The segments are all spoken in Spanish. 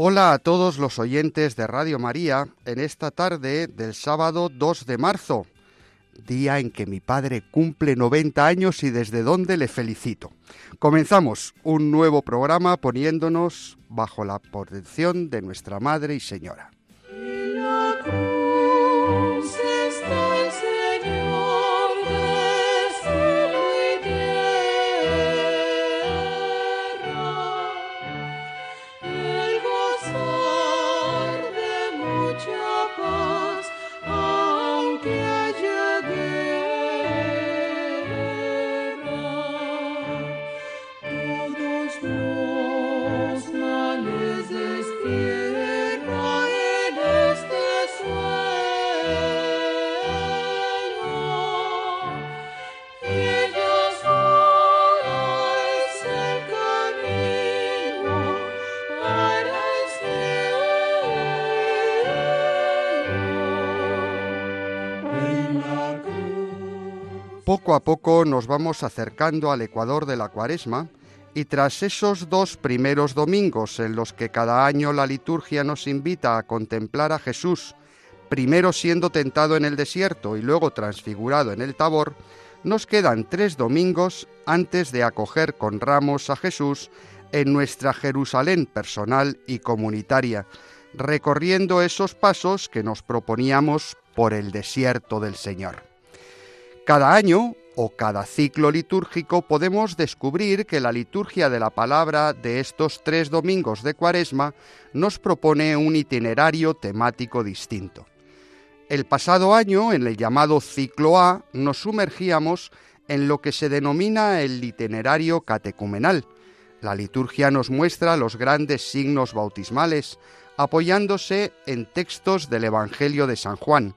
Hola a todos los oyentes de Radio María en esta tarde del sábado 2 de marzo, día en que mi padre cumple 90 años y desde donde le felicito. Comenzamos un nuevo programa poniéndonos bajo la protección de nuestra Madre y Señora. Poco a poco nos vamos acercando al ecuador de la cuaresma y tras esos dos primeros domingos en los que cada año la liturgia nos invita a contemplar a Jesús, primero siendo tentado en el desierto y luego transfigurado en el Tabor, nos quedan tres domingos antes de acoger con ramos a Jesús en nuestra Jerusalén personal y comunitaria, recorriendo esos pasos que nos proponíamos por el desierto del Señor. Cada año o cada ciclo litúrgico podemos descubrir que la liturgia de la palabra de estos tres domingos de Cuaresma nos propone un itinerario temático distinto. El pasado año, en el llamado ciclo A, nos sumergíamos en lo que se denomina el itinerario catecumenal. La liturgia nos muestra los grandes signos bautismales, apoyándose en textos del Evangelio de San Juan,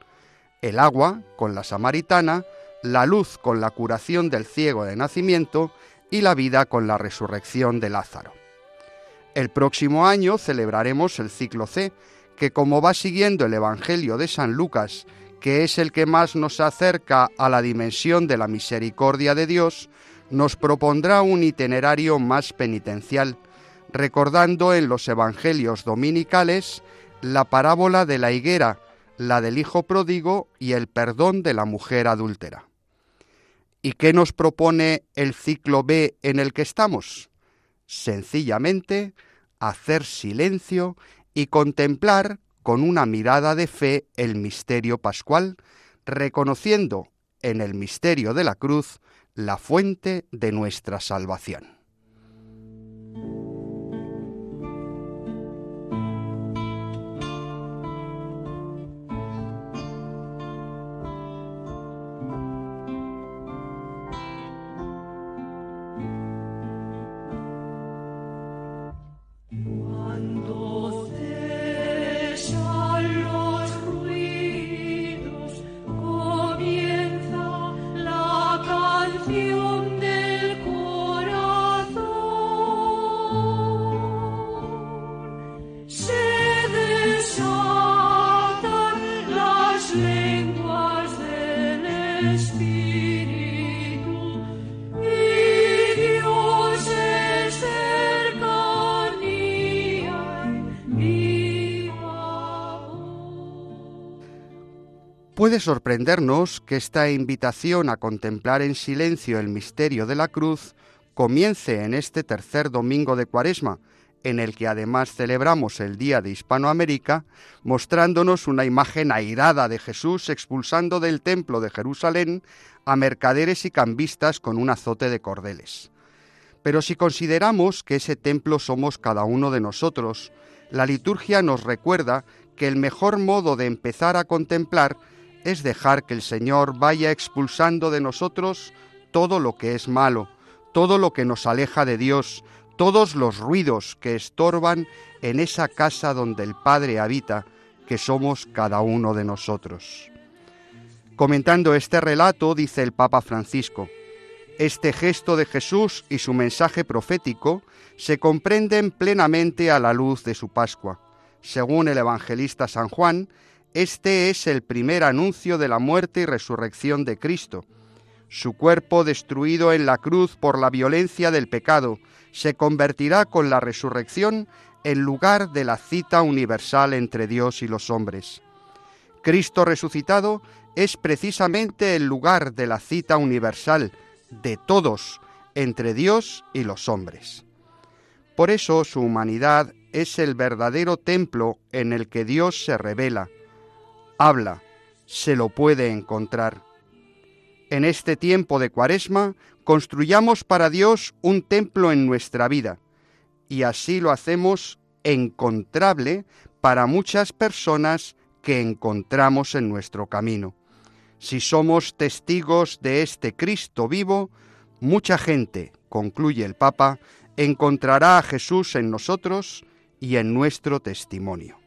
el agua con la samaritana, la luz con la curación del ciego de nacimiento y la vida con la resurrección de Lázaro. El próximo año celebraremos el ciclo C, que como va siguiendo el Evangelio de San Lucas, que es el que más nos acerca a la dimensión de la misericordia de Dios, nos propondrá un itinerario más penitencial, recordando en los Evangelios dominicales la parábola de la higuera, la del Hijo pródigo y el perdón de la mujer adúltera. ¿Y qué nos propone el ciclo B en el que estamos? Sencillamente hacer silencio y contemplar con una mirada de fe el misterio pascual, reconociendo en el misterio de la cruz la fuente de nuestra salvación. Puede sorprendernos que esta invitación a contemplar en silencio el misterio de la cruz comience en este tercer domingo de Cuaresma, en el que además celebramos el Día de Hispanoamérica, mostrándonos una imagen airada de Jesús expulsando del templo de Jerusalén a mercaderes y cambistas con un azote de cordeles. Pero si consideramos que ese templo somos cada uno de nosotros, la liturgia nos recuerda que el mejor modo de empezar a contemplar es dejar que el Señor vaya expulsando de nosotros todo lo que es malo, todo lo que nos aleja de Dios, todos los ruidos que estorban en esa casa donde el Padre habita, que somos cada uno de nosotros. Comentando este relato, dice el Papa Francisco, este gesto de Jesús y su mensaje profético se comprenden plenamente a la luz de su Pascua. Según el evangelista San Juan, este es el primer anuncio de la muerte y resurrección de Cristo. Su cuerpo, destruido en la cruz por la violencia del pecado, se convertirá con la resurrección en lugar de la cita universal entre Dios y los hombres. Cristo resucitado es precisamente el lugar de la cita universal de todos entre Dios y los hombres. Por eso su humanidad es el verdadero templo en el que Dios se revela, habla, se lo puede encontrar. En este tiempo de Cuaresma, construyamos para Dios un templo en nuestra vida, y así lo hacemos encontrable para muchas personas que encontramos en nuestro camino. Si somos testigos de este Cristo vivo, mucha gente, concluye el Papa, encontrará a Jesús en nosotros y en nuestro testimonio.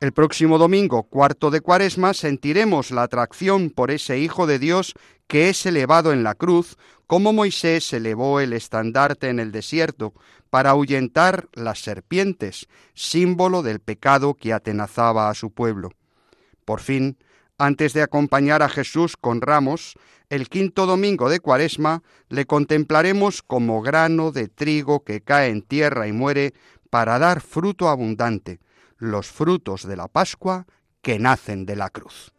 El próximo domingo, cuarto de Cuaresma, sentiremos la atracción por ese Hijo de Dios que es elevado en la cruz, como Moisés elevó el estandarte en el desierto para ahuyentar las serpientes, símbolo del pecado que atenazaba a su pueblo. Por fin, antes de acompañar a Jesús con ramos, el quinto domingo de Cuaresma le contemplaremos como grano de trigo que cae en tierra y muere para dar fruto abundante los frutos de la Pascua que nacen de la cruz.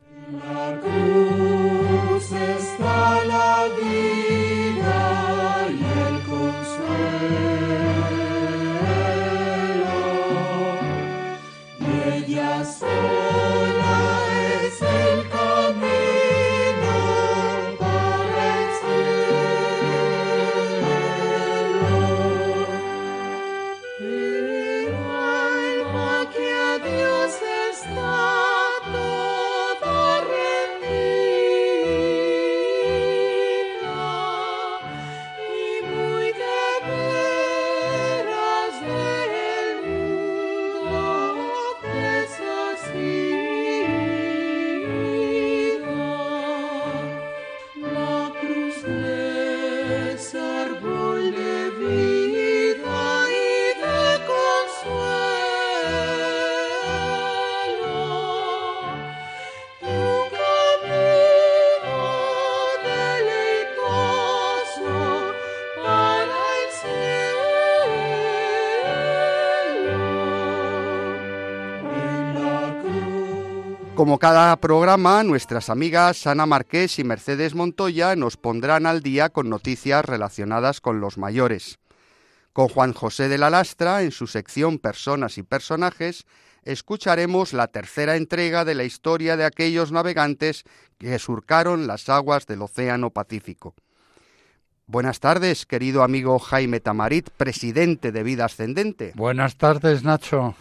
Como cada programa, nuestras amigas Ana Marqués y Mercedes Montoya nos pondrán al día con noticias relacionadas con los mayores. Con Juan José de la Lastra, en su sección Personas y Personajes, escucharemos la tercera entrega de la historia de aquellos navegantes que surcaron las aguas del Océano Pacífico. Buenas tardes, querido amigo Jaime Tamarit, presidente de Vida Ascendente. Buenas tardes, Nacho.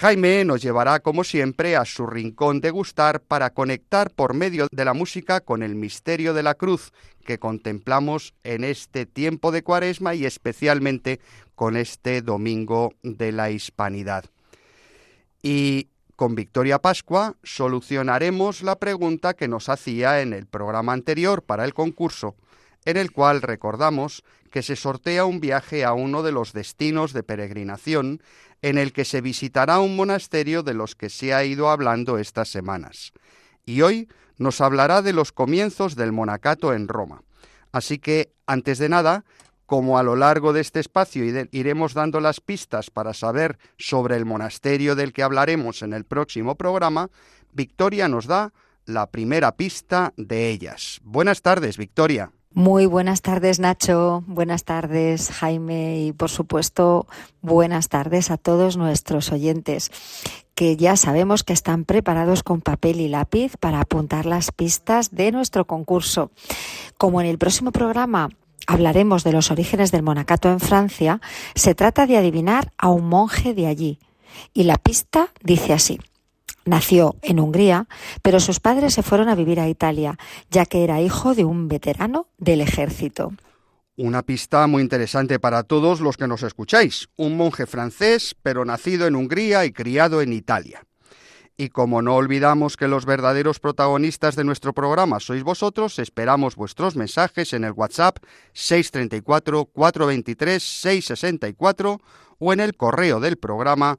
Jaime nos llevará, como siempre, a su rincón de gustar para conectar por medio de la música con el misterio de la cruz que contemplamos en este tiempo de cuaresma y especialmente con este domingo de la hispanidad. Y con Victoria Pascua solucionaremos la pregunta que nos hacía en el programa anterior para el concurso, en el cual recordamos que se sortea un viaje a uno de los destinos de peregrinación en el que se visitará un monasterio de los que se ha ido hablando estas semanas. Y hoy nos hablará de los comienzos del monacato en Roma. Así que, antes de nada, como a lo largo de este espacio ire- iremos dando las pistas para saber sobre el monasterio del que hablaremos en el próximo programa, Victoria nos da la primera pista de ellas. Buenas tardes, Victoria. Muy buenas tardes, Nacho. Buenas tardes, Jaime. Y por supuesto, buenas tardes a todos nuestros oyentes, que ya sabemos que están preparados con papel y lápiz para apuntar las pistas de nuestro concurso. Como en el próximo programa hablaremos de los orígenes del monacato en Francia, se trata de adivinar a un monje de allí. Y la pista dice así. Nació en Hungría, pero sus padres se fueron a vivir a Italia, ya que era hijo de un veterano del ejército. Una pista muy interesante para todos los que nos escucháis. Un monje francés, pero nacido en Hungría y criado en Italia. Y como no olvidamos que los verdaderos protagonistas de nuestro programa sois vosotros, esperamos vuestros mensajes en el WhatsApp 634-423-664 o en el correo del programa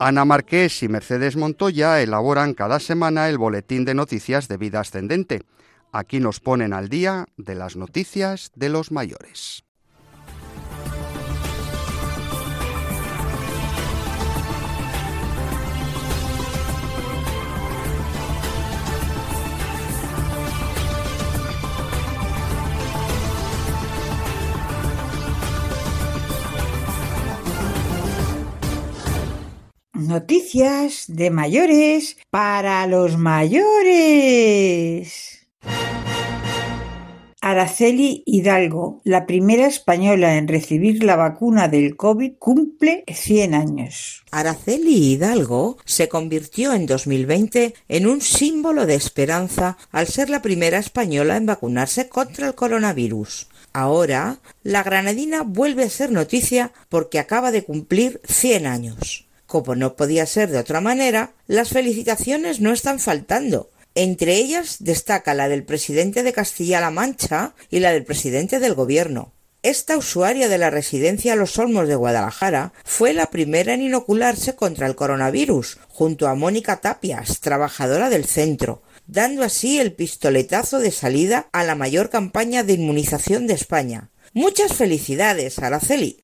Ana Marqués y Mercedes Montoya elaboran cada semana el boletín de noticias de vida ascendente. Aquí nos ponen al día de las noticias de los mayores. Noticias de mayores para los mayores. Araceli Hidalgo, la primera española en recibir la vacuna del COVID, cumple 100 años. Araceli Hidalgo se convirtió en 2020 en un símbolo de esperanza al ser la primera española en vacunarse contra el coronavirus. Ahora, la granadina vuelve a ser noticia porque acaba de cumplir 100 años. Como no podía ser de otra manera, las felicitaciones no están faltando. Entre ellas destaca la del presidente de Castilla-La Mancha y la del presidente del gobierno. Esta usuaria de la residencia Los Olmos de Guadalajara fue la primera en inocularse contra el coronavirus, junto a Mónica Tapias, trabajadora del centro, dando así el pistoletazo de salida a la mayor campaña de inmunización de España. Muchas felicidades, Araceli.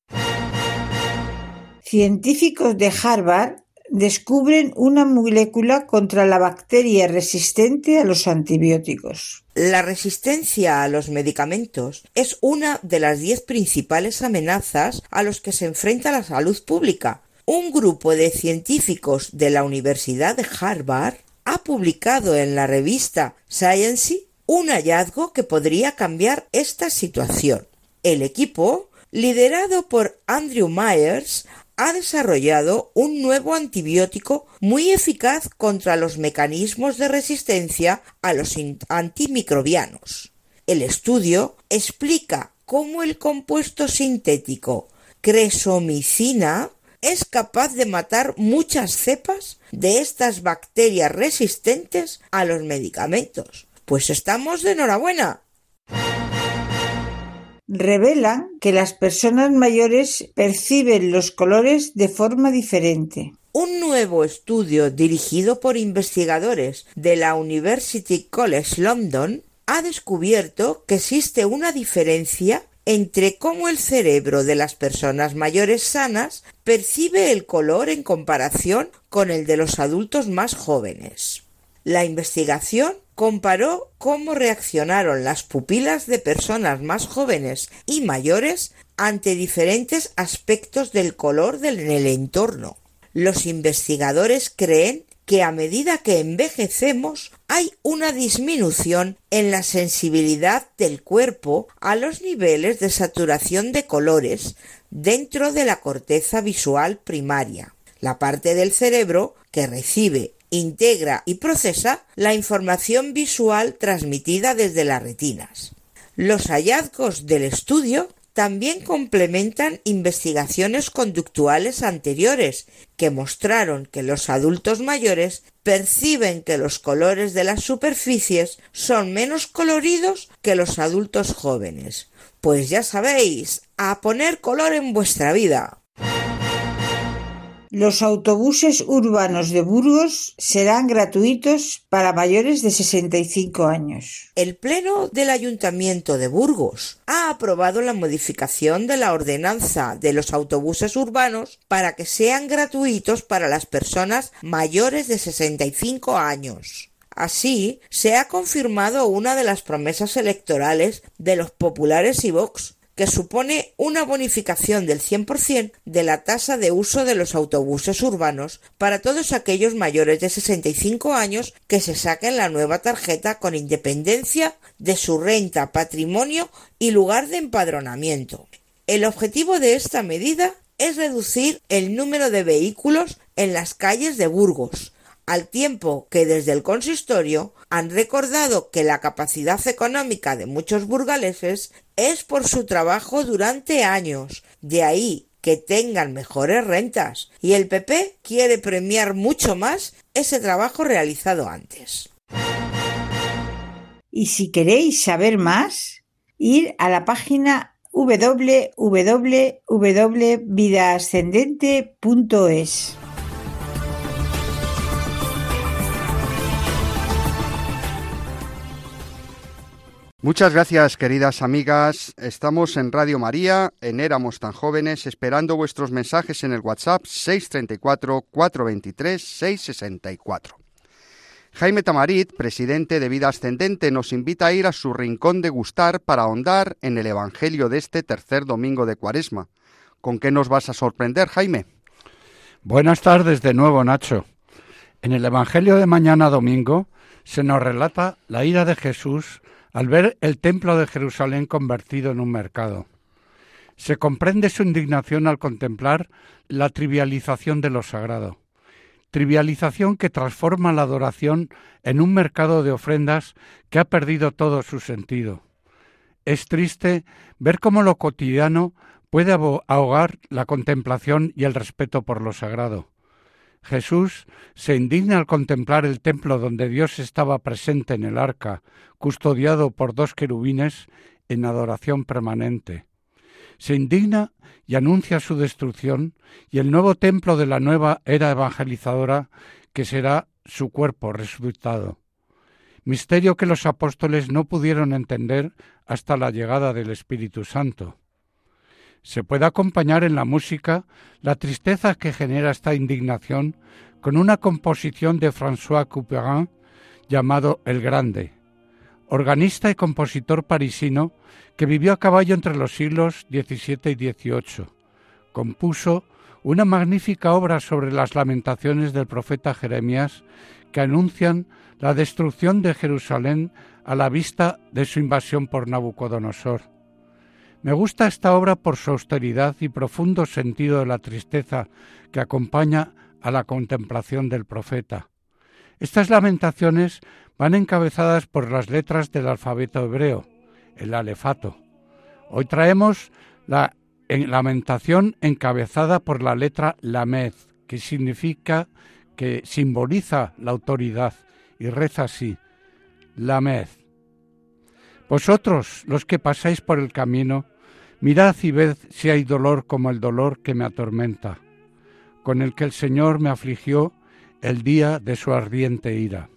Científicos de Harvard descubren una molécula contra la bacteria resistente a los antibióticos. La resistencia a los medicamentos es una de las diez principales amenazas a los que se enfrenta la salud pública. Un grupo de científicos de la Universidad de Harvard ha publicado en la revista Science un hallazgo que podría cambiar esta situación. El equipo, liderado por Andrew Myers, ha desarrollado un nuevo antibiótico muy eficaz contra los mecanismos de resistencia a los antimicrobianos. El estudio explica cómo el compuesto sintético cresomicina es capaz de matar muchas cepas de estas bacterias resistentes a los medicamentos. Pues estamos de enhorabuena revelan que las personas mayores perciben los colores de forma diferente. Un nuevo estudio dirigido por investigadores de la University College London ha descubierto que existe una diferencia entre cómo el cerebro de las personas mayores sanas percibe el color en comparación con el de los adultos más jóvenes. La investigación comparó cómo reaccionaron las pupilas de personas más jóvenes y mayores ante diferentes aspectos del color en el entorno. Los investigadores creen que a medida que envejecemos hay una disminución en la sensibilidad del cuerpo a los niveles de saturación de colores dentro de la corteza visual primaria, la parte del cerebro que recibe integra y procesa la información visual transmitida desde las retinas. Los hallazgos del estudio también complementan investigaciones conductuales anteriores que mostraron que los adultos mayores perciben que los colores de las superficies son menos coloridos que los adultos jóvenes. Pues ya sabéis, a poner color en vuestra vida. Los autobuses urbanos de Burgos serán gratuitos para mayores de 65 años. El Pleno del Ayuntamiento de Burgos ha aprobado la modificación de la ordenanza de los autobuses urbanos para que sean gratuitos para las personas mayores de 65 años. Así, se ha confirmado una de las promesas electorales de los populares y Vox, que supone una bonificación del 100% de la tasa de uso de los autobuses urbanos para todos aquellos mayores de 65 años que se saquen la nueva tarjeta con independencia de su renta, patrimonio y lugar de empadronamiento. El objetivo de esta medida es reducir el número de vehículos en las calles de Burgos, al tiempo que desde el consistorio han recordado que la capacidad económica de muchos burgaleses es por su trabajo durante años, de ahí que tengan mejores rentas, y el PP quiere premiar mucho más ese trabajo realizado antes. Y si queréis saber más, ir a la página www.vidaascendente.es. Muchas gracias, queridas amigas. Estamos en Radio María, en Éramos tan jóvenes, esperando vuestros mensajes en el WhatsApp 634-423-664. Jaime Tamarit, presidente de Vida Ascendente, nos invita a ir a su rincón de gustar para ahondar en el Evangelio de este tercer domingo de Cuaresma. ¿Con qué nos vas a sorprender, Jaime? Buenas tardes de nuevo, Nacho. En el Evangelio de mañana domingo se nos relata la ira de Jesús al ver el templo de Jerusalén convertido en un mercado. Se comprende su indignación al contemplar la trivialización de lo sagrado, trivialización que transforma la adoración en un mercado de ofrendas que ha perdido todo su sentido. Es triste ver cómo lo cotidiano puede ahogar la contemplación y el respeto por lo sagrado. Jesús se indigna al contemplar el templo donde Dios estaba presente en el arca, custodiado por dos querubines en adoración permanente. Se indigna y anuncia su destrucción y el nuevo templo de la nueva era evangelizadora que será su cuerpo resucitado. Misterio que los apóstoles no pudieron entender hasta la llegada del Espíritu Santo. Se puede acompañar en la música la tristeza que genera esta indignación con una composición de François Couperin llamado El Grande, organista y compositor parisino que vivió a caballo entre los siglos XVII y XVIII. Compuso una magnífica obra sobre las lamentaciones del profeta Jeremías que anuncian la destrucción de Jerusalén a la vista de su invasión por Nabucodonosor. Me gusta esta obra por su austeridad y profundo sentido de la tristeza que acompaña a la contemplación del profeta. Estas lamentaciones van encabezadas por las letras del alfabeto hebreo, el alefato. Hoy traemos la lamentación encabezada por la letra lamed, que significa que simboliza la autoridad y reza así: Lamed. Vosotros, los que pasáis por el camino, Mirad y ved si hay dolor como el dolor que me atormenta, con el que el Señor me afligió el día de su ardiente ira.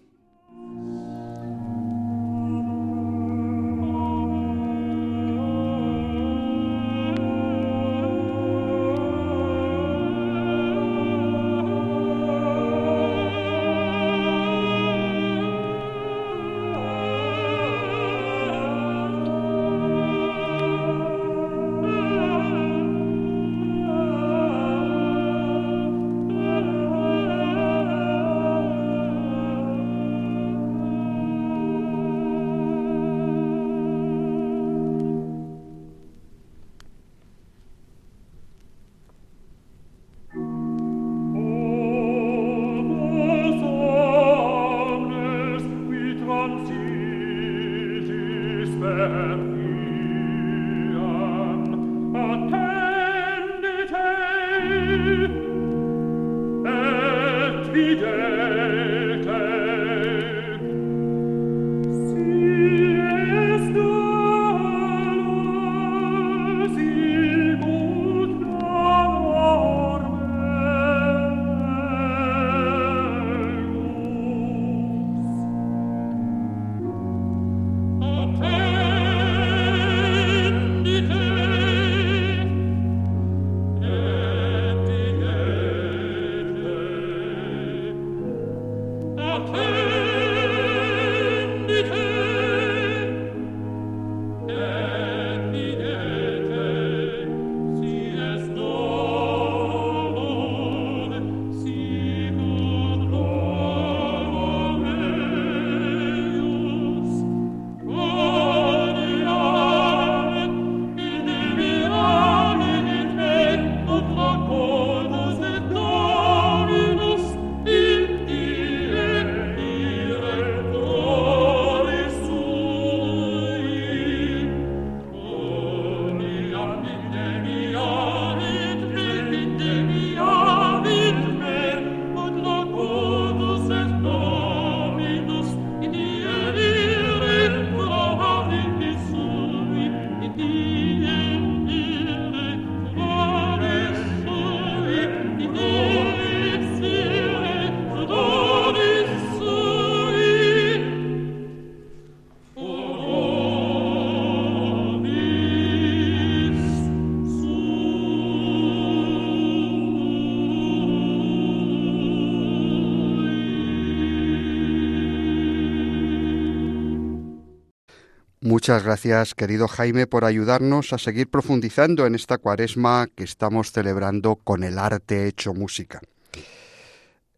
Muchas gracias, querido Jaime, por ayudarnos a seguir profundizando en esta cuaresma que estamos celebrando con el arte hecho música.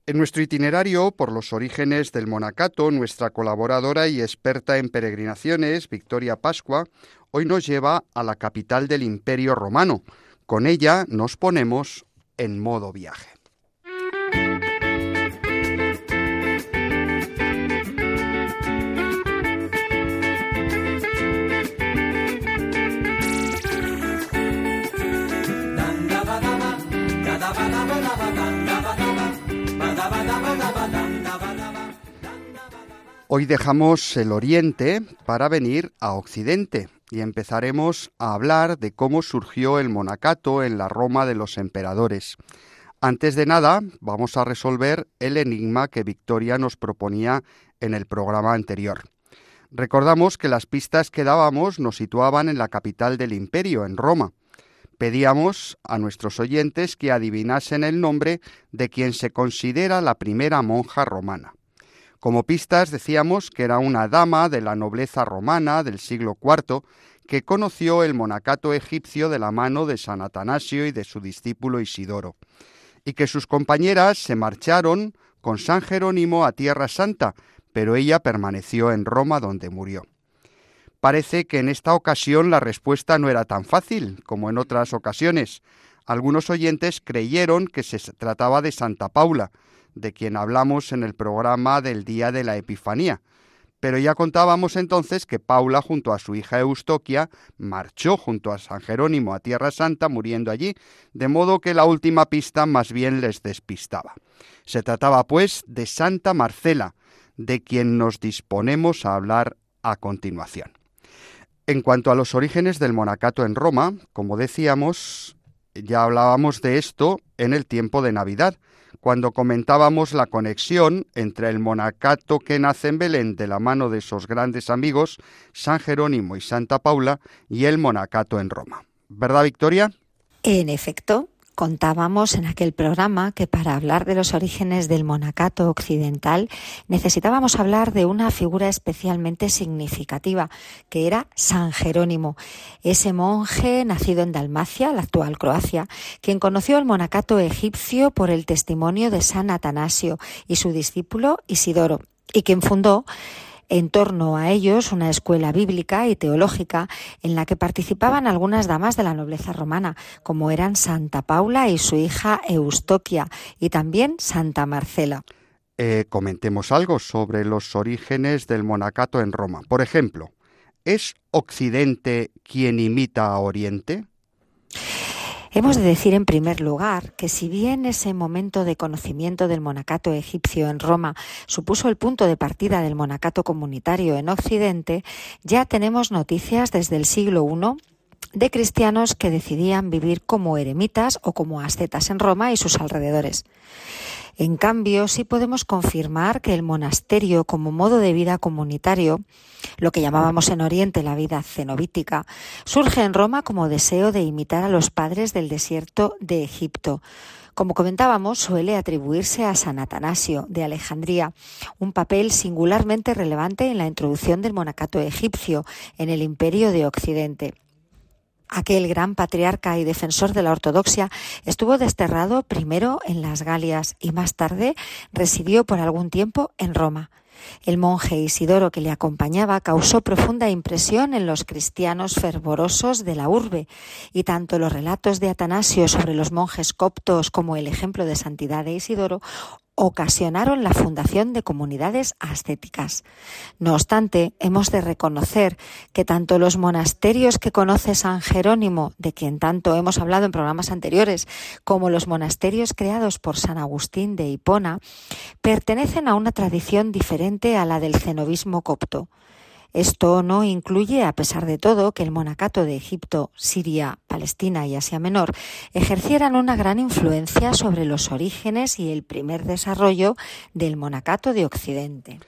En nuestro itinerario por los orígenes del monacato, nuestra colaboradora y experta en peregrinaciones, Victoria Pascua, hoy nos lleva a la capital del Imperio Romano. Con ella nos ponemos en modo viaje. Hoy dejamos el Oriente para venir a Occidente y empezaremos a hablar de cómo surgió el monacato en la Roma de los emperadores. Antes de nada, vamos a resolver el enigma que Victoria nos proponía en el programa anterior. Recordamos que las pistas que dábamos nos situaban en la capital del imperio, en Roma. Pedíamos a nuestros oyentes que adivinasen el nombre de quien se considera la primera monja romana. Como pistas decíamos que era una dama de la nobleza romana del siglo IV que conoció el monacato egipcio de la mano de San Atanasio y de su discípulo Isidoro, y que sus compañeras se marcharon con San Jerónimo a Tierra Santa, pero ella permaneció en Roma donde murió. Parece que en esta ocasión la respuesta no era tan fácil como en otras ocasiones. Algunos oyentes creyeron que se trataba de Santa Paula, de quien hablamos en el programa del día de la Epifanía. Pero ya contábamos entonces que Paula, junto a su hija Eustoquia, marchó junto a San Jerónimo a Tierra Santa, muriendo allí, de modo que la última pista más bien les despistaba. Se trataba, pues, de Santa Marcela, de quien nos disponemos a hablar a continuación. En cuanto a los orígenes del monacato en Roma, como decíamos, ya hablábamos de esto en el tiempo de Navidad, cuando comentábamos la conexión entre el monacato que nace en Belén de la mano de esos grandes amigos, San Jerónimo y Santa Paula, y el monacato en Roma. ¿Verdad, Victoria? En efecto, contábamos en aquel programa que para hablar de los orígenes del monacato occidental necesitábamos hablar de una figura especialmente significativa, que era San Jerónimo, ese monje nacido en Dalmacia, la actual Croacia, quien conoció el monacato egipcio por el testimonio de San Atanasio y su discípulo Isidoro, y quien fundó en torno a ellos una escuela bíblica y teológica en la que participaban algunas damas de la nobleza romana, como eran Santa Paula y su hija Eustoquia, y también Santa Marcela. Eh, comentemos algo sobre los orígenes del monacato en Roma. Por ejemplo, ¿es Occidente quien imita a Oriente? Hemos de decir en primer lugar que si bien ese momento de conocimiento del monacato egipcio en Roma supuso el punto de partida del monacato comunitario en Occidente, ya tenemos noticias desde el siglo I de cristianos que decidían vivir como eremitas o como ascetas en Roma y sus alrededores. En cambio, sí podemos confirmar que el monasterio como modo de vida comunitario, lo que llamábamos en Oriente la vida cenobítica, surge en Roma como deseo de imitar a los padres del desierto de Egipto. Como comentábamos, suele atribuirse a San Atanasio de Alejandría un papel singularmente relevante en la introducción del monacato egipcio en el imperio de Occidente. Aquel gran patriarca y defensor de la ortodoxia estuvo desterrado primero en las Galias y más tarde residió por algún tiempo en Roma. El monje Isidoro que le acompañaba causó profunda impresión en los cristianos fervorosos de la urbe, y tanto los relatos de Atanasio sobre los monjes coptos como el ejemplo de santidad de Isidoro ocasionaron la fundación de comunidades ascéticas. No obstante, hemos de reconocer que tanto los monasterios que conoce San Jerónimo, de quien tanto hemos hablado en programas anteriores, como los monasterios creados por San Agustín de Hipona, pertenecen a una tradición diferente a la del cenobismo copto. Esto no incluye, a pesar de todo, que el monacato de Egipto, Siria, Palestina y Asia Menor ejercieran una gran influencia sobre los orígenes y el primer desarrollo del monacato de Occidente.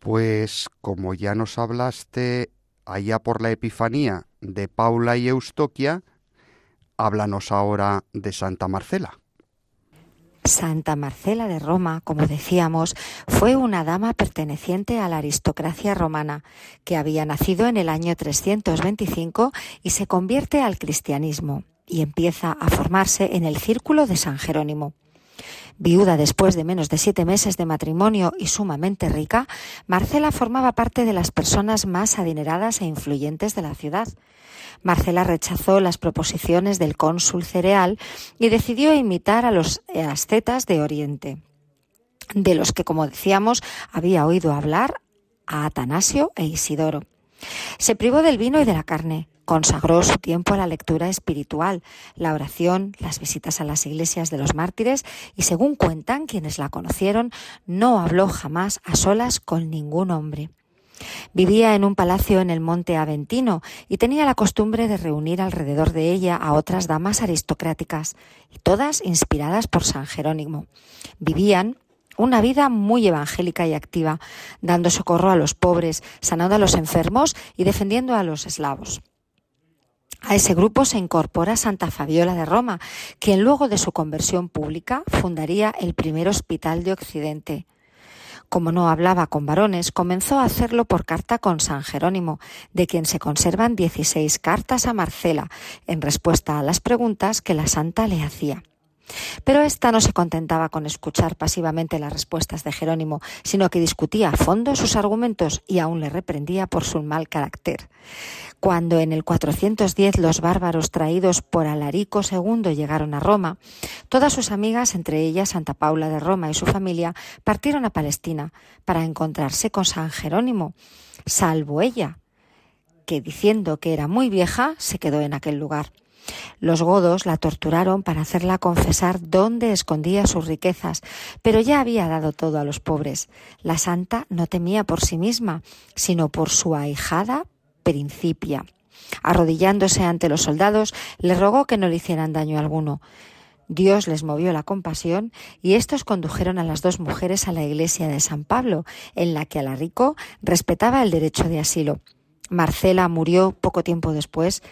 Pues como ya nos hablaste allá por la Epifanía de Paula y Eustoquia, háblanos ahora de Santa Marcela. Santa Marcela de Roma, como decíamos, fue una dama perteneciente a la aristocracia romana, que había nacido en el año 325 y se convierte al cristianismo y empieza a formarse en el círculo de San Jerónimo. Viuda después de menos de siete meses de matrimonio y sumamente rica, Marcela formaba parte de las personas más adineradas e influyentes de la ciudad. Marcela rechazó las proposiciones del cónsul cereal y decidió imitar a los ascetas de Oriente, de los que, como decíamos, había oído hablar a Atanasio e Isidoro. Se privó del vino y de la carne, Consagró su tiempo a la lectura espiritual, la oración, las visitas a las iglesias de los mártires y, según cuentan quienes la conocieron, no habló jamás a solas con ningún hombre. Vivía en un palacio en el monte Aventino y tenía la costumbre de reunir alrededor de ella a otras damas aristocráticas, todas inspiradas por San Jerónimo. Vivían una vida muy evangélica y activa, dando socorro a los pobres, sanando a los enfermos y defendiendo a los eslavos. A ese grupo se incorpora Santa Fabiola de Roma, quien luego de su conversión pública fundaría el primer hospital de Occidente. Como no hablaba con varones, comenzó a hacerlo por carta con San Jerónimo, de quien se conservan 16 cartas a Marcela, en respuesta a las preguntas que la santa le hacía. Pero ésta no se contentaba con escuchar pasivamente las respuestas de Jerónimo, sino que discutía a fondo sus argumentos y aún le reprendía por su mal carácter. Cuando en el 410 los bárbaros traídos por Alarico II llegaron a Roma, todas sus amigas, entre ellas Santa Paula de Roma y su familia, partieron a Palestina para encontrarse con San Jerónimo, salvo ella, que diciendo que era muy vieja, se quedó en aquel lugar. Los godos la torturaron para hacerla confesar dónde escondía sus riquezas, pero ya había dado todo a los pobres. La santa no temía por sí misma, sino por su ahijada Principia. Arrodillándose ante los soldados, le rogó que no le hicieran daño alguno. Dios les movió la compasión y estos condujeron a las dos mujeres a la iglesia de San Pablo, en la que Alarico respetaba el derecho de asilo. Marcela murió poco tiempo después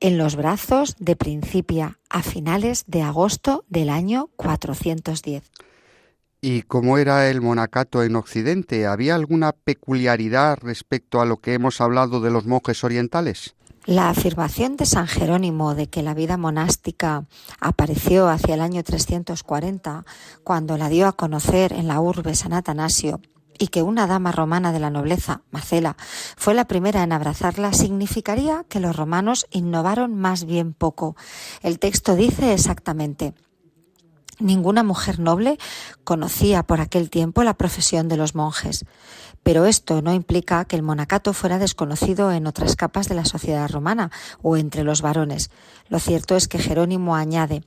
en los brazos de Principia a finales de agosto del año 410. ¿Y cómo era el monacato en Occidente? ¿Había alguna peculiaridad respecto a lo que hemos hablado de los monjes orientales? La afirmación de San Jerónimo de que la vida monástica apareció hacia el año 340, cuando la dio a conocer en la urbe San Atanasio, y que una dama romana de la nobleza, Marcela, fue la primera en abrazarla, significaría que los romanos innovaron más bien poco. El texto dice exactamente Ninguna mujer noble conocía por aquel tiempo la profesión de los monjes, pero esto no implica que el monacato fuera desconocido en otras capas de la sociedad romana o entre los varones. Lo cierto es que Jerónimo añade,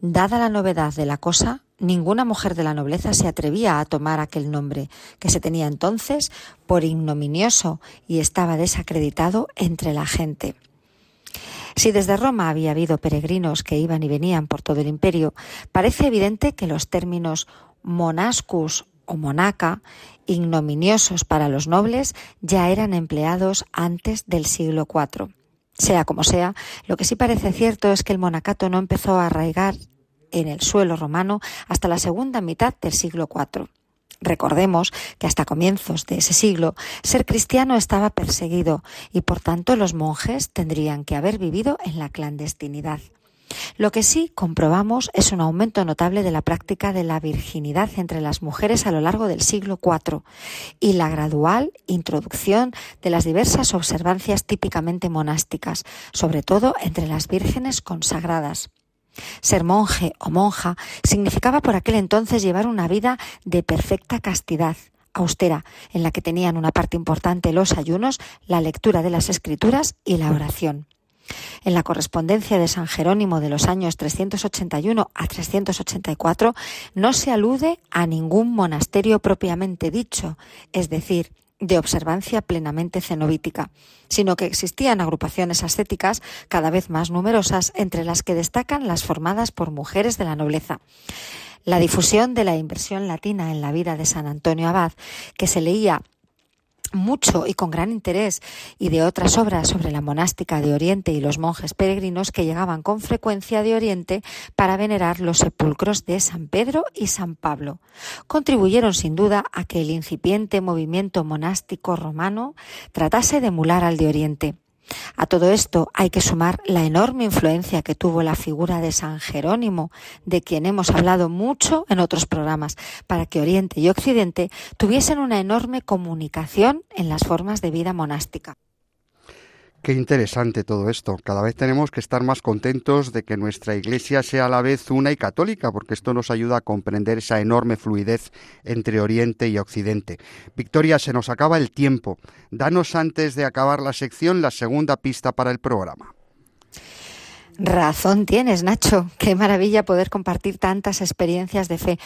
dada la novedad de la cosa, ninguna mujer de la nobleza se atrevía a tomar aquel nombre, que se tenía entonces por ignominioso y estaba desacreditado entre la gente. Si desde Roma había habido peregrinos que iban y venían por todo el imperio, parece evidente que los términos monascus o monaca, ignominiosos para los nobles, ya eran empleados antes del siglo IV. Sea como sea, lo que sí parece cierto es que el monacato no empezó a arraigar en el suelo romano hasta la segunda mitad del siglo IV. Recordemos que hasta comienzos de ese siglo ser cristiano estaba perseguido y por tanto los monjes tendrían que haber vivido en la clandestinidad. Lo que sí comprobamos es un aumento notable de la práctica de la virginidad entre las mujeres a lo largo del siglo IV y la gradual introducción de las diversas observancias típicamente monásticas, sobre todo entre las vírgenes consagradas. Ser monje o monja significaba por aquel entonces llevar una vida de perfecta castidad, austera, en la que tenían una parte importante los ayunos, la lectura de las escrituras y la oración. En la correspondencia de San Jerónimo de los años 381 a 384 no se alude a ningún monasterio propiamente dicho, es decir, de observancia plenamente cenobítica, sino que existían agrupaciones ascéticas cada vez más numerosas, entre las que destacan las formadas por mujeres de la nobleza. La difusión de la inversión latina en la vida de San Antonio Abad, que se leía mucho y con gran interés y de otras obras sobre la monástica de Oriente y los monjes peregrinos que llegaban con frecuencia de Oriente para venerar los sepulcros de San Pedro y San Pablo. Contribuyeron sin duda a que el incipiente movimiento monástico romano tratase de emular al de Oriente. A todo esto hay que sumar la enorme influencia que tuvo la figura de San Jerónimo, de quien hemos hablado mucho en otros programas, para que Oriente y Occidente tuviesen una enorme comunicación en las formas de vida monástica. Qué interesante todo esto. Cada vez tenemos que estar más contentos de que nuestra Iglesia sea a la vez una y católica, porque esto nos ayuda a comprender esa enorme fluidez entre Oriente y Occidente. Victoria, se nos acaba el tiempo. Danos antes de acabar la sección la segunda pista para el programa. Razón tienes, Nacho. Qué maravilla poder compartir tantas experiencias de fe.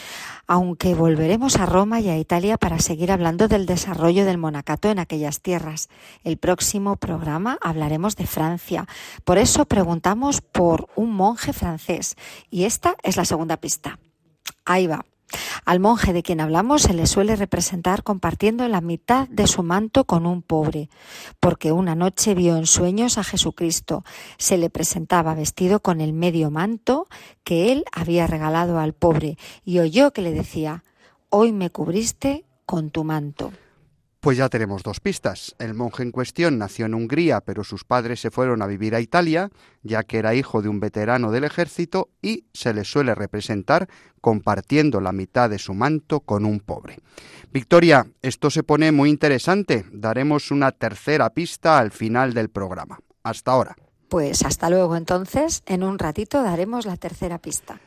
Aunque volveremos a Roma y a Italia para seguir hablando del desarrollo del monacato en aquellas tierras. El próximo programa hablaremos de Francia. Por eso preguntamos por un monje francés. Y esta es la segunda pista. Ahí va. Al monje de quien hablamos se le suele representar compartiendo la mitad de su manto con un pobre, porque una noche vio en sueños a Jesucristo. Se le presentaba vestido con el medio manto que él había regalado al pobre y oyó que le decía, Hoy me cubriste con tu manto. Pues ya tenemos dos pistas. El monje en cuestión nació en Hungría, pero sus padres se fueron a vivir a Italia, ya que era hijo de un veterano del ejército y se le suele representar compartiendo la mitad de su manto con un pobre. Victoria, esto se pone muy interesante. Daremos una tercera pista al final del programa. Hasta ahora. Pues hasta luego entonces, en un ratito daremos la tercera pista.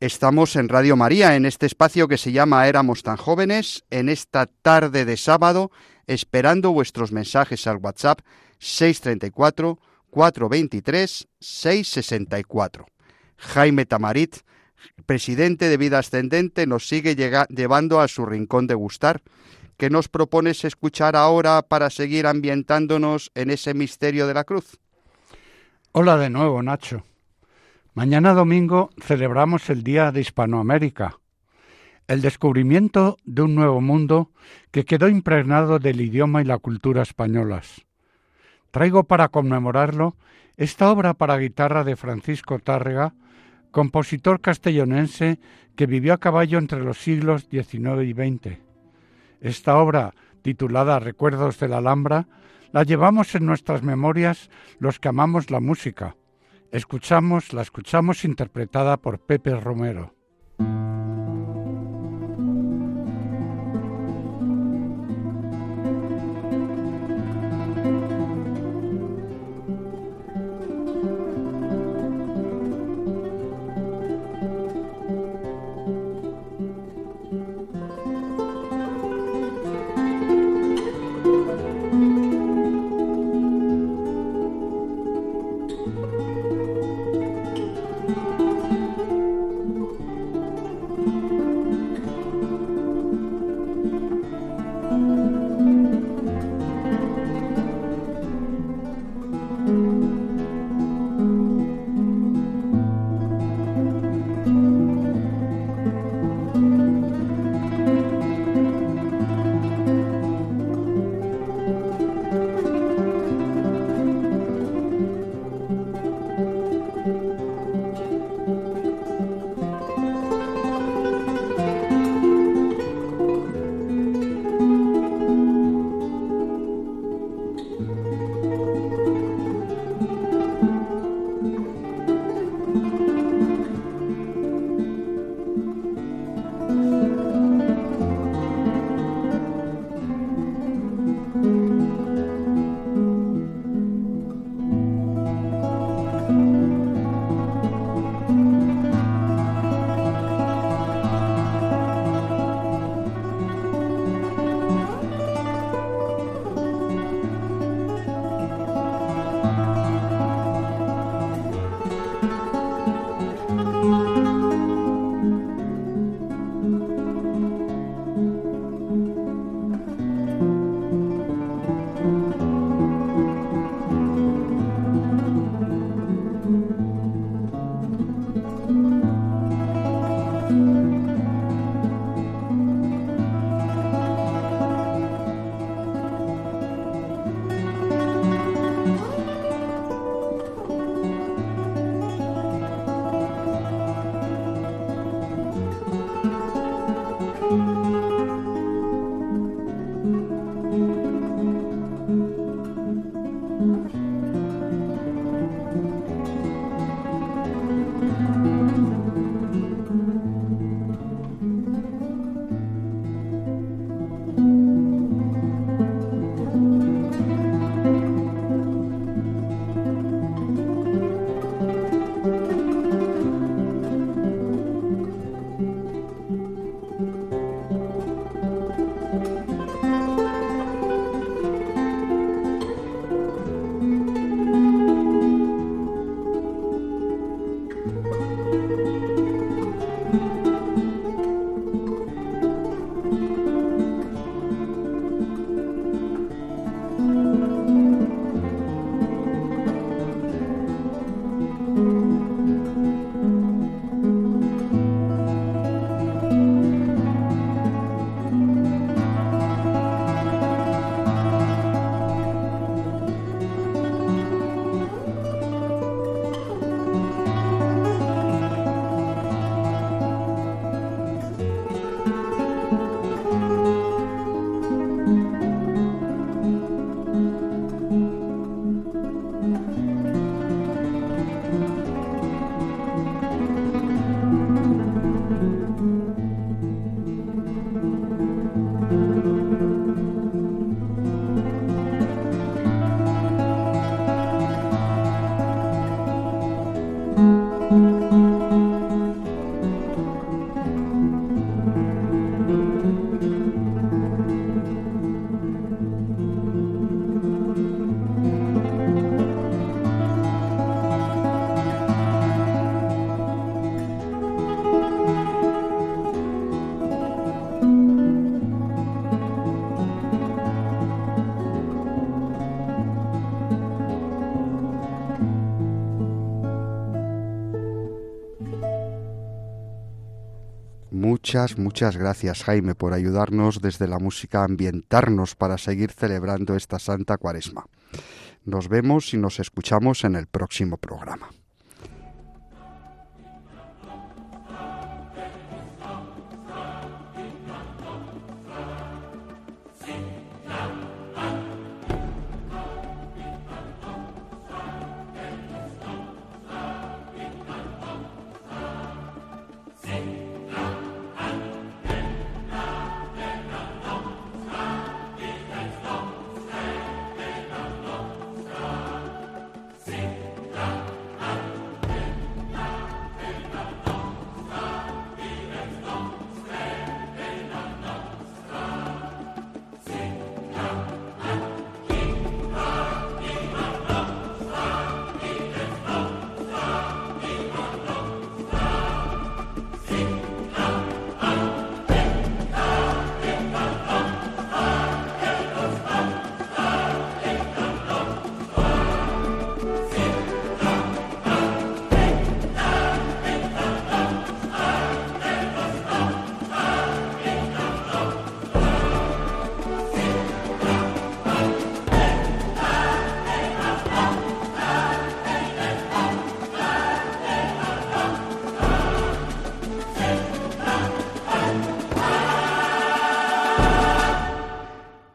Estamos en Radio María, en este espacio que se llama Éramos tan jóvenes, en esta tarde de sábado, esperando vuestros mensajes al WhatsApp 634 423 664. Jaime Tamarit, presidente de Vida Ascendente, nos sigue llevando a su rincón de gustar. ¿Qué nos propones escuchar ahora para seguir ambientándonos en ese misterio de la cruz? Hola de nuevo, Nacho. Mañana domingo celebramos el Día de Hispanoamérica, el descubrimiento de un nuevo mundo que quedó impregnado del idioma y la cultura españolas. Traigo para conmemorarlo esta obra para guitarra de Francisco Tárrega, compositor castellonense que vivió a caballo entre los siglos XIX y XX. Esta obra, titulada Recuerdos de la Alhambra, la llevamos en nuestras memorias los que amamos la música. Escuchamos, la escuchamos interpretada por Pepe Romero. Muchas, gracias Jaime por ayudarnos desde la música a ambientarnos para seguir celebrando esta Santa Cuaresma. Nos vemos y nos escuchamos en el próximo programa.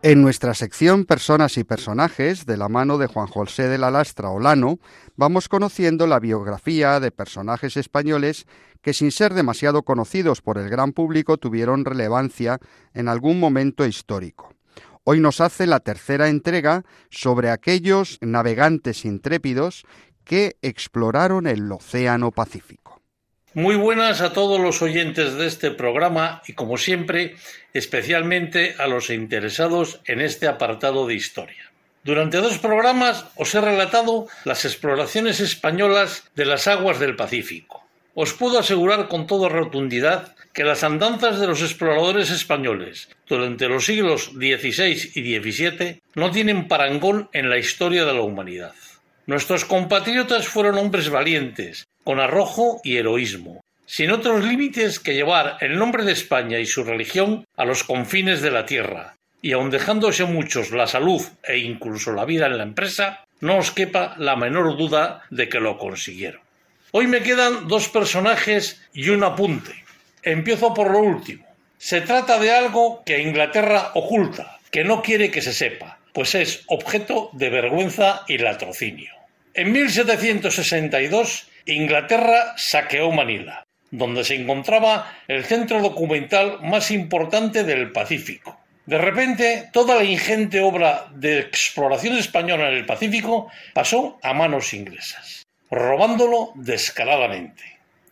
En nuestra sección Personas y Personajes, de la mano de Juan José de la Lastra Olano, vamos conociendo la biografía de personajes españoles que sin ser demasiado conocidos por el gran público tuvieron relevancia en algún momento histórico. Hoy nos hace la tercera entrega sobre aquellos navegantes intrépidos que exploraron el Océano Pacífico. Muy buenas a todos los oyentes de este programa y, como siempre, especialmente a los interesados en este apartado de historia. Durante dos programas os he relatado las exploraciones españolas de las aguas del Pacífico. Os puedo asegurar con toda rotundidad que las andanzas de los exploradores españoles durante los siglos XVI y XVII no tienen parangón en la historia de la humanidad. Nuestros compatriotas fueron hombres valientes, con arrojo y heroísmo, sin otros límites que llevar el nombre de España y su religión a los confines de la tierra, y aun dejándose muchos la salud e incluso la vida en la empresa, no os quepa la menor duda de que lo consiguieron. Hoy me quedan dos personajes y un apunte. Empiezo por lo último. Se trata de algo que Inglaterra oculta, que no quiere que se sepa, pues es objeto de vergüenza y latrocinio. En 1762 Inglaterra saqueó Manila, donde se encontraba el centro documental más importante del Pacífico. De repente, toda la ingente obra de exploración española en el Pacífico pasó a manos inglesas, robándolo descaradamente.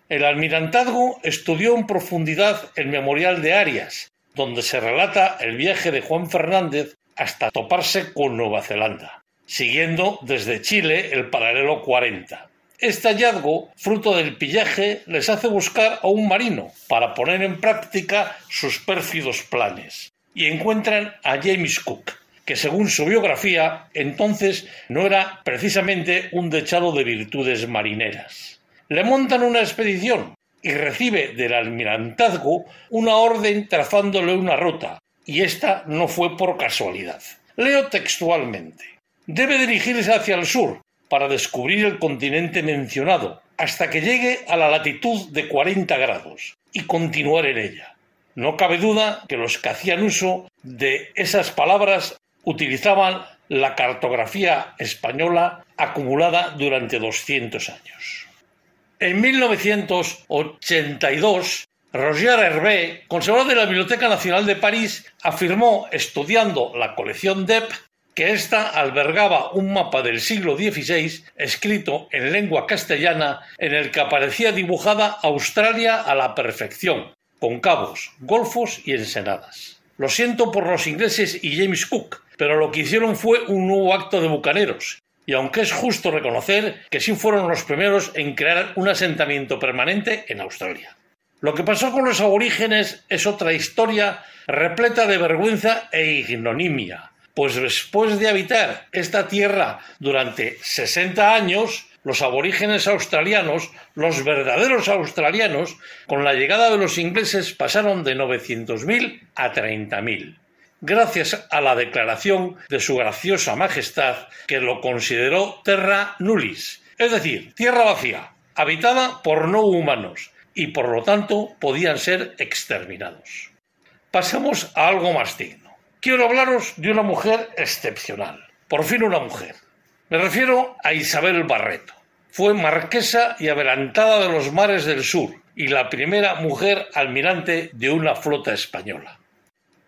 El almirantazgo estudió en profundidad el memorial de Arias, donde se relata el viaje de Juan Fernández hasta toparse con Nueva Zelanda, siguiendo desde Chile el paralelo 40. Este hallazgo, fruto del pillaje, les hace buscar a un marino para poner en práctica sus pérfidos planes. Y encuentran a James Cook, que según su biografía, entonces no era precisamente un dechado de virtudes marineras. Le montan una expedición y recibe del almirantazgo una orden trazándole una ruta, y esta no fue por casualidad. Leo textualmente. Debe dirigirse hacia el sur, para descubrir el continente mencionado, hasta que llegue a la latitud de 40 grados y continuar en ella. No cabe duda que los que hacían uso de esas palabras utilizaban la cartografía española acumulada durante 200 años. En 1982, Roger Hervé, conservador de la Biblioteca Nacional de París, afirmó, estudiando la colección DEP, que ésta albergaba un mapa del siglo XVI escrito en lengua castellana en el que aparecía dibujada Australia a la perfección, con cabos, golfos y ensenadas. Lo siento por los ingleses y James Cook, pero lo que hicieron fue un nuevo acto de bucaneros, y aunque es justo reconocer que sí fueron los primeros en crear un asentamiento permanente en Australia. Lo que pasó con los aborígenes es otra historia repleta de vergüenza e ignominia, pues después de habitar esta tierra durante 60 años, los aborígenes australianos, los verdaderos australianos, con la llegada de los ingleses pasaron de 900.000 a 30.000 gracias a la declaración de su graciosa majestad que lo consideró terra nullis, es decir, tierra vacía, habitada por no humanos y por lo tanto podían ser exterminados. Pasemos a algo más. Quiero hablaros de una mujer excepcional, por fin una mujer. Me refiero a Isabel Barreto. Fue marquesa y adelantada de los mares del sur y la primera mujer almirante de una flota española.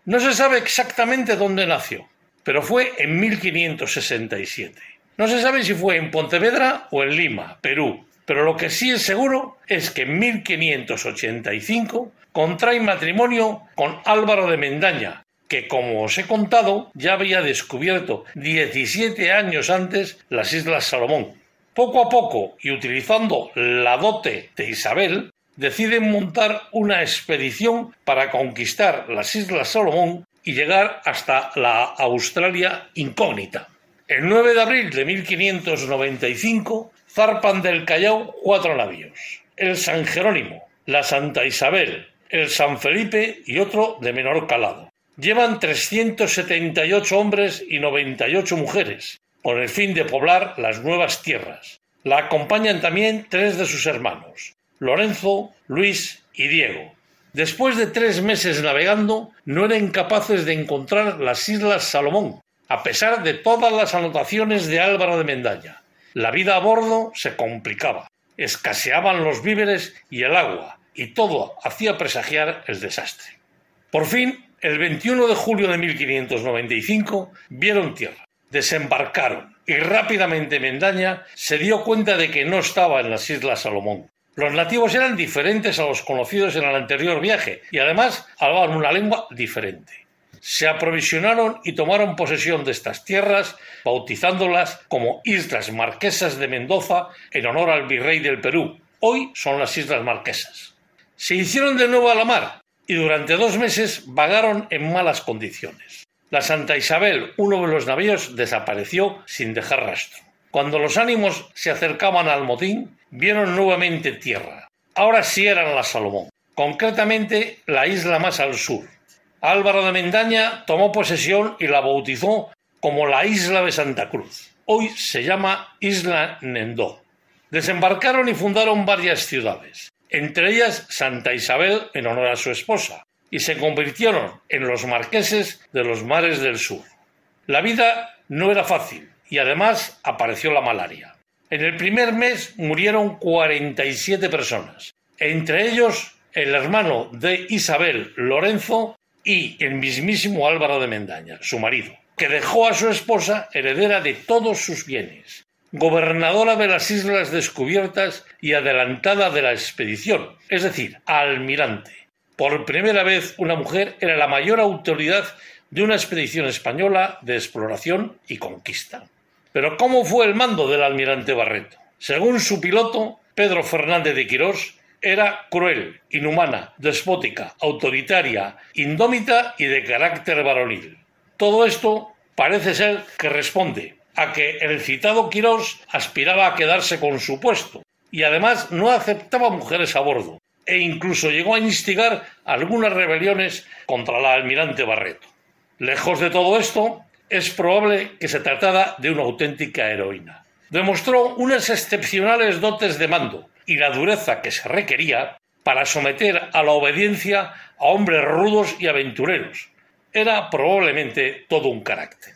No se sabe exactamente dónde nació, pero fue en 1567. No se sabe si fue en Pontevedra o en Lima, Perú, pero lo que sí es seguro es que en 1585 contrae matrimonio con Álvaro de Mendaña, que como os he contado ya había descubierto 17 años antes las Islas Salomón. Poco a poco y utilizando la dote de Isabel, deciden montar una expedición para conquistar las Islas Salomón y llegar hasta la Australia incógnita. El 9 de abril de 1595 zarpan del Callao cuatro navíos, el San Jerónimo, la Santa Isabel, el San Felipe y otro de menor calado. Llevan 378 hombres y 98 mujeres, con el fin de poblar las nuevas tierras. La acompañan también tres de sus hermanos, Lorenzo, Luis y Diego. Después de tres meses navegando, no eran capaces de encontrar las Islas Salomón, a pesar de todas las anotaciones de Álvaro de Mendaña. La vida a bordo se complicaba, escaseaban los víveres y el agua, y todo hacía presagiar el desastre. Por fin, el 21 de julio de 1595, vieron tierra, desembarcaron y rápidamente Mendaña se dio cuenta de que no estaba en las Islas Salomón. Los nativos eran diferentes a los conocidos en el anterior viaje y además hablaban una lengua diferente. Se aprovisionaron y tomaron posesión de estas tierras, bautizándolas como Islas Marquesas de Mendoza en honor al virrey del Perú. Hoy son las Islas Marquesas. Se hicieron de nuevo a la mar y durante dos meses vagaron en malas condiciones. La Santa Isabel, uno de los navíos, desapareció sin dejar rastro. Cuando los ánimos se acercaban al motín, vieron nuevamente tierra. Ahora sí eran las Salomón, concretamente la isla más al sur. Álvaro de Mendaña tomó posesión y la bautizó como la isla de Santa Cruz. Hoy se llama Isla Nendó. Desembarcaron y fundaron varias ciudades, entre ellas Santa Isabel en honor a su esposa, y se convirtieron en los marqueses de los mares del sur. La vida no era fácil y además apareció la malaria. En el primer mes murieron 47 personas, entre ellos el hermano de Isabel, Lorenzo, y el mismísimo Álvaro de Mendaña, su marido, que dejó a su esposa heredera de todos sus bienes, gobernadora de las islas descubiertas y adelantada de la expedición, es decir, almirante. Por primera vez una mujer era la mayor autoridad de una expedición española de exploración y conquista. Pero ¿cómo fue el mando del almirante Barreto? Según su piloto, Pedro Fernández de Quirós, era cruel, inhumana, despótica, autoritaria, indómita y de carácter varonil. Todo esto parece ser que responde a que el citado Quirós aspiraba a quedarse con su puesto y además no aceptaba mujeres a bordo e incluso llegó a instigar algunas rebeliones contra la almirante Barreto. Lejos de todo esto, es probable que se tratara de una auténtica heroína. Demostró unas excepcionales dotes de mando y la dureza que se requería para someter a la obediencia a hombres rudos y aventureros. Era probablemente todo un carácter.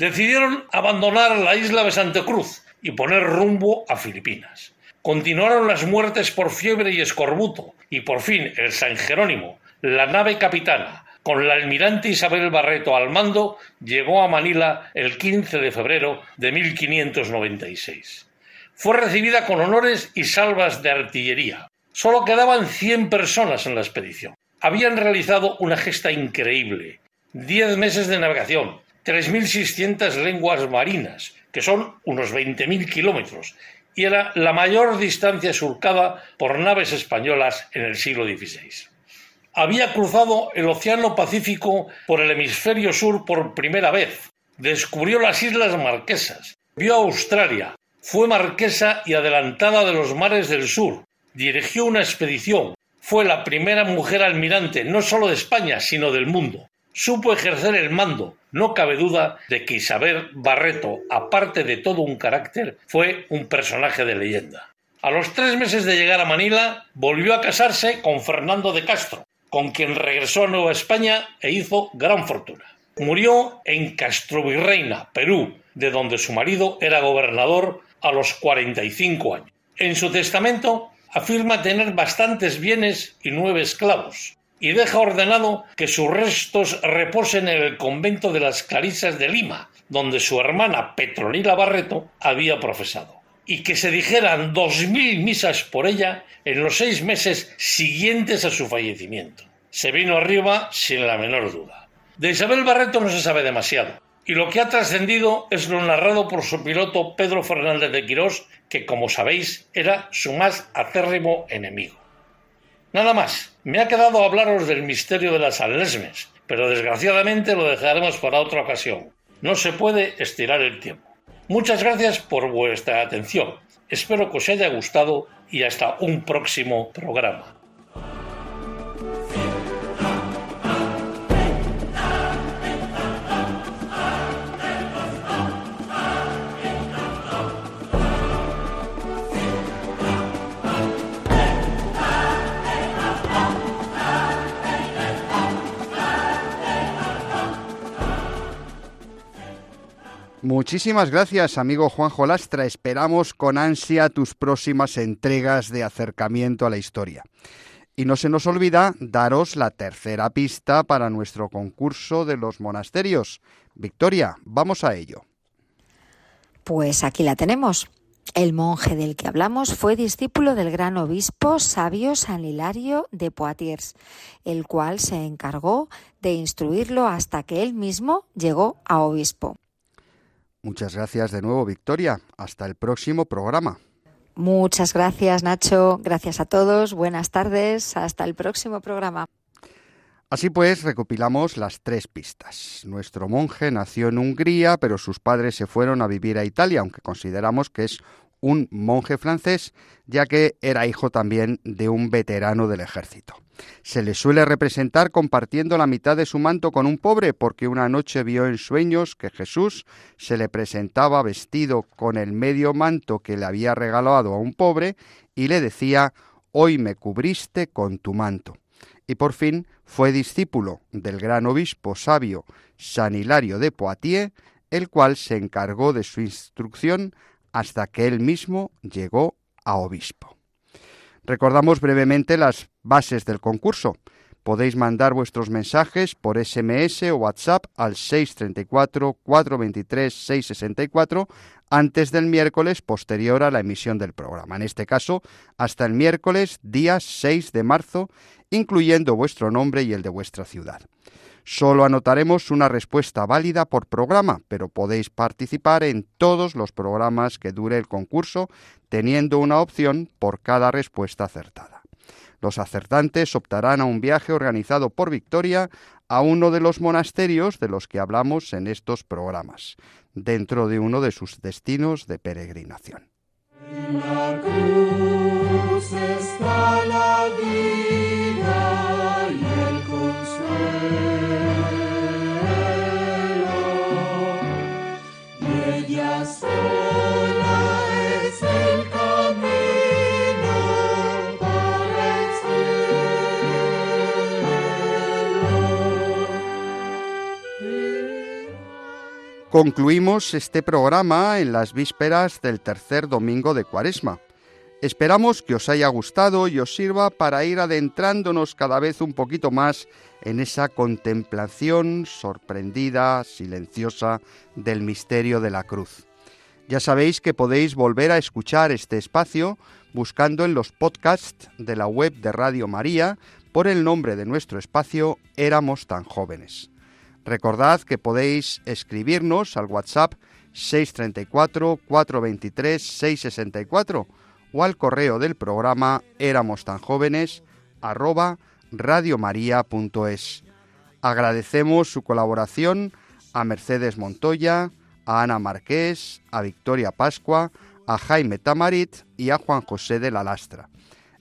Decidieron abandonar la isla de Santa Cruz y poner rumbo a Filipinas. Continuaron las muertes por fiebre y escorbuto, y por fin el San Jerónimo, la nave capitana, con la almirante Isabel Barreto al mando, llegó a Manila el 15 de febrero de 1596. Fue recibida con honores y salvas de artillería. Solo quedaban 100 personas en la expedición. Habían realizado una gesta increíble. Diez meses de navegación, 3.600 lenguas marinas, que son unos 20.000 kilómetros, y era la mayor distancia surcada por naves españolas en el siglo XVI había cruzado el Océano Pacífico por el hemisferio sur por primera vez, descubrió las Islas Marquesas, vio Australia, Fue marquesa y adelantada de los mares del sur. Dirigió una expedición. Fue la primera mujer almirante no solo de España, sino del mundo. Supo ejercer el mando. No cabe duda de que Isabel Barreto, aparte de todo un carácter, fue un personaje de leyenda. A los tres meses de llegar a Manila, volvió a casarse con Fernando de Castro, con quien regresó a Nueva España e hizo gran fortuna. Murió en Castrovirreina, Perú, de donde su marido era gobernador a los 45 años. En su testamento afirma tener bastantes bienes y nueve esclavos, y deja ordenado que sus restos reposen en el convento de las Clarisas de Lima, donde su hermana Petronila Barreto había profesado, y que se dijeran dos mil misas por ella en los seis meses siguientes a su fallecimiento. Se vino arriba sin la menor duda. De Isabel Barreto no se sabe demasiado, y lo que ha trascendido es lo narrado por su piloto Pedro Fernández de Quirós, que como sabéis era su más acérrimo enemigo. Nada más, me ha quedado hablaros del misterio de las alesmes, pero desgraciadamente lo dejaremos para otra ocasión. No se puede estirar el tiempo. Muchas gracias por vuestra atención. Espero que os haya gustado y hasta un próximo programa. Muchísimas gracias, amigo Juanjo Lastra. Esperamos con ansia tus próximas entregas de acercamiento a la historia. Y no se nos olvida daros la tercera pista para nuestro concurso de los monasterios. Victoria, vamos a ello. Pues aquí la tenemos. El monje del que hablamos fue discípulo del gran obispo sabio San Hilario de Poitiers, el cual se encargó de instruirlo hasta que él mismo llegó a obispo. Muchas gracias de nuevo, Victoria. Hasta el próximo programa. Muchas gracias, Nacho. Gracias a todos. Buenas tardes. Hasta el próximo programa. Así pues, recopilamos las tres pistas. Nuestro monje nació en Hungría, pero sus padres se fueron a vivir a Italia, aunque consideramos que es un monje francés, ya que era hijo también de un veterano del ejército. Se le suele representar compartiendo la mitad de su manto con un pobre, porque una noche vio en sueños que Jesús se le presentaba vestido con el medio manto que le había regalado a un pobre y le decía Hoy me cubriste con tu manto. Y por fin fue discípulo del gran obispo sabio San Hilario de Poitiers, el cual se encargó de su instrucción hasta que él mismo llegó a obispo. Recordamos brevemente las bases del concurso. Podéis mandar vuestros mensajes por SMS o WhatsApp al 634 423 664 antes del miércoles posterior a la emisión del programa. En este caso, hasta el miércoles día 6 de marzo, incluyendo vuestro nombre y el de vuestra ciudad. Solo anotaremos una respuesta válida por programa, pero podéis participar en todos los programas que dure el concurso, teniendo una opción por cada respuesta acertada. Los acertantes optarán a un viaje organizado por Victoria a uno de los monasterios de los que hablamos en estos programas, dentro de uno de sus destinos de peregrinación. Concluimos este programa en las vísperas del tercer domingo de Cuaresma. Esperamos que os haya gustado y os sirva para ir adentrándonos cada vez un poquito más en esa contemplación sorprendida, silenciosa del misterio de la cruz. Ya sabéis que podéis volver a escuchar este espacio buscando en los podcasts de la web de Radio María por el nombre de nuestro espacio Éramos tan jóvenes. Recordad que podéis escribirnos al WhatsApp 634 423 664 o al correo del programa éramos tan jóvenes arroba. Agradecemos su colaboración a Mercedes Montoya, a Ana Marqués, a Victoria Pascua, a Jaime Tamarit y a Juan José de la Lastra.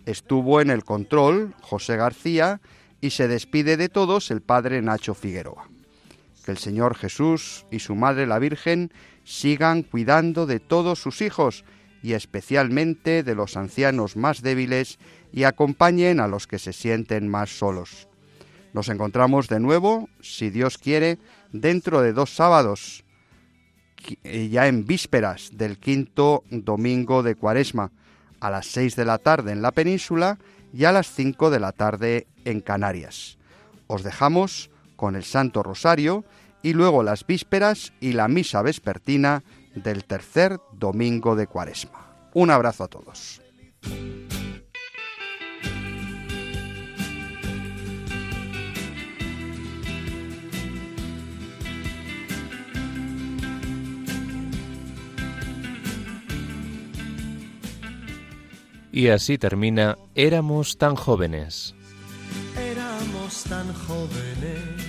Estuvo en el control José García y se despide de todos el padre Nacho Figueroa. El Señor Jesús y su Madre la Virgen sigan cuidando de todos sus hijos y especialmente de los ancianos más débiles y acompañen a los que se sienten más solos. Nos encontramos de nuevo, si Dios quiere, dentro de dos sábados, ya en vísperas del quinto domingo de Cuaresma, a las seis de la tarde en la península y a las cinco de la tarde en Canarias. Os dejamos con el Santo Rosario y luego las vísperas y la misa vespertina del tercer domingo de Cuaresma. Un abrazo a todos. Y así termina Éramos tan jóvenes. Éramos tan jóvenes.